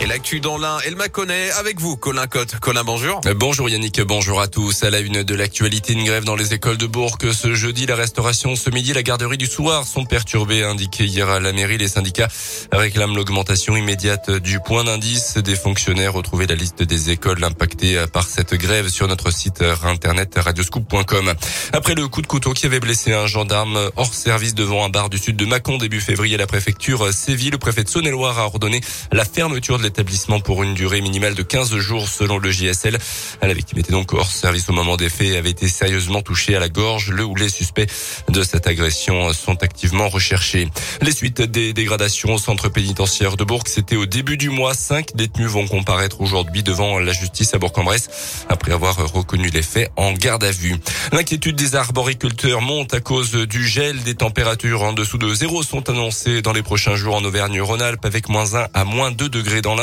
Et l'actu dans l'un, elle m'a connaît avec vous, Colin Cotte. Colin, bonjour. Euh, bonjour Yannick, bonjour à tous. À la une de l'actualité, une grève dans les écoles de Bourg. Ce jeudi, la restauration, ce midi, la garderie du soir sont perturbées, indiqué hier à la mairie. Les syndicats réclament l'augmentation immédiate du point d'indice. Des fonctionnaires retrouvaient la liste des écoles impactées par cette grève sur notre site internet radioscoop.com. Après le coup de couteau qui avait blessé un gendarme hors service devant un bar du sud de Mâcon début février, la préfecture séville. Le préfet de Saône-et-Loire a ordonné la fermeture de établissement pour une durée minimale de 15 jours selon le JSL. La victime était donc hors service au moment des faits et avait été sérieusement touchée à la gorge. Le ou les suspects de cette agression sont activement recherchés. Les suites des dégradations au centre pénitentiaire de Bourg, c'était au début du mois. Cinq détenus vont comparaître aujourd'hui devant la justice à Bourg-en-Bresse après avoir reconnu les faits en garde à vue. L'inquiétude des arboriculteurs monte à cause du gel. Des températures en dessous de zéro sont annoncées dans les prochains jours en Auvergne-Rhône-Alpes avec moins 1 à moins 2 degrés dans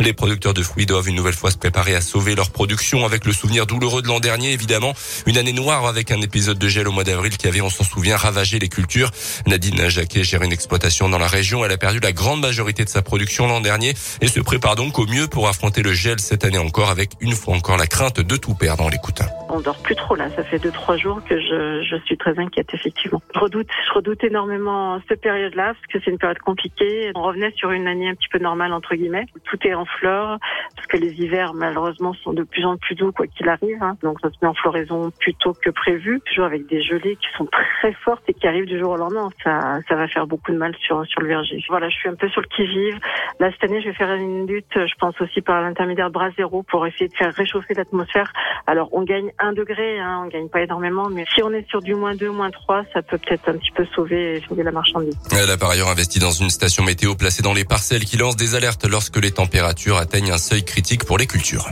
les producteurs de fruits doivent une nouvelle fois se préparer à sauver leur production avec le souvenir douloureux de l'an dernier, évidemment. Une année noire avec un épisode de gel au mois d'avril qui avait, on s'en souvient, ravagé les cultures. Nadine Jacquet gère une exploitation dans la région. Elle a perdu la grande majorité de sa production l'an dernier et se prépare donc au mieux pour affronter le gel cette année encore avec une fois encore la crainte de tout perdre dans l'écoute. On dort plus trop là. Ça fait deux trois jours que je, je suis très inquiète effectivement. Je redoute, je redoute énormément cette période-là parce que c'est une période compliquée. On revenait sur une année un petit peu normale entre guillemets. Tout est en fleurs parce que les hivers malheureusement sont de plus en plus doux quoi qu'il arrive. Hein. Donc ça se met en floraison plus tôt que prévu, toujours avec des gelées qui sont très fortes et qui arrivent du jour au lendemain. Ça, ça va faire beaucoup de mal sur sur le verger. Voilà, je suis un peu sur le qui vive. Là cette année, je vais faire une lutte, je pense aussi par l'intermédiaire bras zéro pour essayer de faire réchauffer l'atmosphère. Alors on gagne un degré, hein, on gagne pas énormément, mais si on est sur du moins 2, moins 3, ça peut peut-être un petit peu sauver, sauver la marchandise. Elle a par ailleurs investi dans une station météo placée dans les parcelles qui lance des alertes lorsque les températures atteignent un seuil pour les cultures.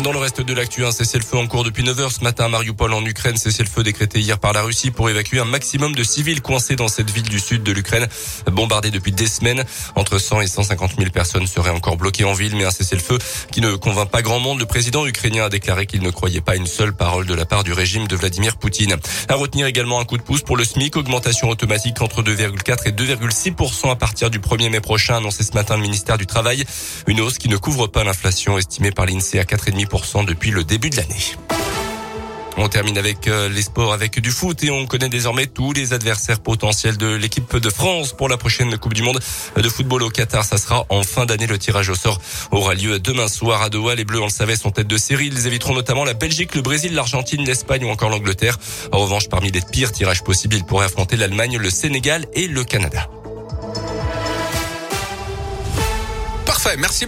Dans le reste de l'actu, un cessez-le-feu en cours depuis 9 heures ce matin à Mariupol en Ukraine. Cessez-le-feu décrété hier par la Russie pour évacuer un maximum de civils coincés dans cette ville du sud de l'Ukraine, bombardée depuis des semaines. Entre 100 et 150 000 personnes seraient encore bloquées en ville, mais un cessez-le-feu qui ne convainc pas grand monde. Le président ukrainien a déclaré qu'il ne croyait pas une seule parole de la part du régime de Vladimir Poutine. À retenir également un coup de pouce pour le SMIC, augmentation automatique entre 2,4 et 2,6 à partir du 1er mai prochain, annoncé ce matin le ministère du Travail. Une hausse qui ne couvre pas l'inflation estimée par l'INSEE à 4,5 depuis le début de l'année. On termine avec euh, les sports avec du foot et on connaît désormais tous les adversaires potentiels de l'équipe de France pour la prochaine Coupe du Monde de football au Qatar. Ça sera en fin d'année. Le tirage au sort aura lieu demain soir à Doha. Les Bleus, on le savait, sont tête de série. Ils éviteront notamment la Belgique, le Brésil, l'Argentine, l'Espagne ou encore l'Angleterre. En revanche, parmi les pires tirages possibles, ils pourraient affronter l'Allemagne, le Sénégal et le Canada. Parfait, merci.